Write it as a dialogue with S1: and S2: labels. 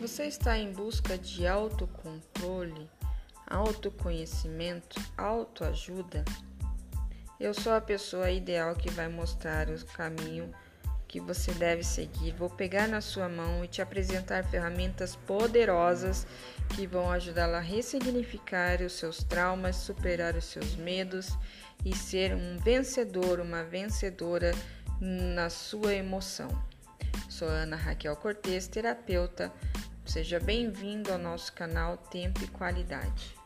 S1: Você está em busca de autocontrole, autoconhecimento, autoajuda? Eu sou a pessoa ideal que vai mostrar o caminho que você deve seguir. Vou pegar na sua mão e te apresentar ferramentas poderosas que vão ajudá-la a ressignificar os seus traumas, superar os seus medos e ser um vencedor, uma vencedora na sua emoção. Sou Ana Raquel Cortes, terapeuta Seja bem-vindo ao nosso canal Tempo e Qualidade.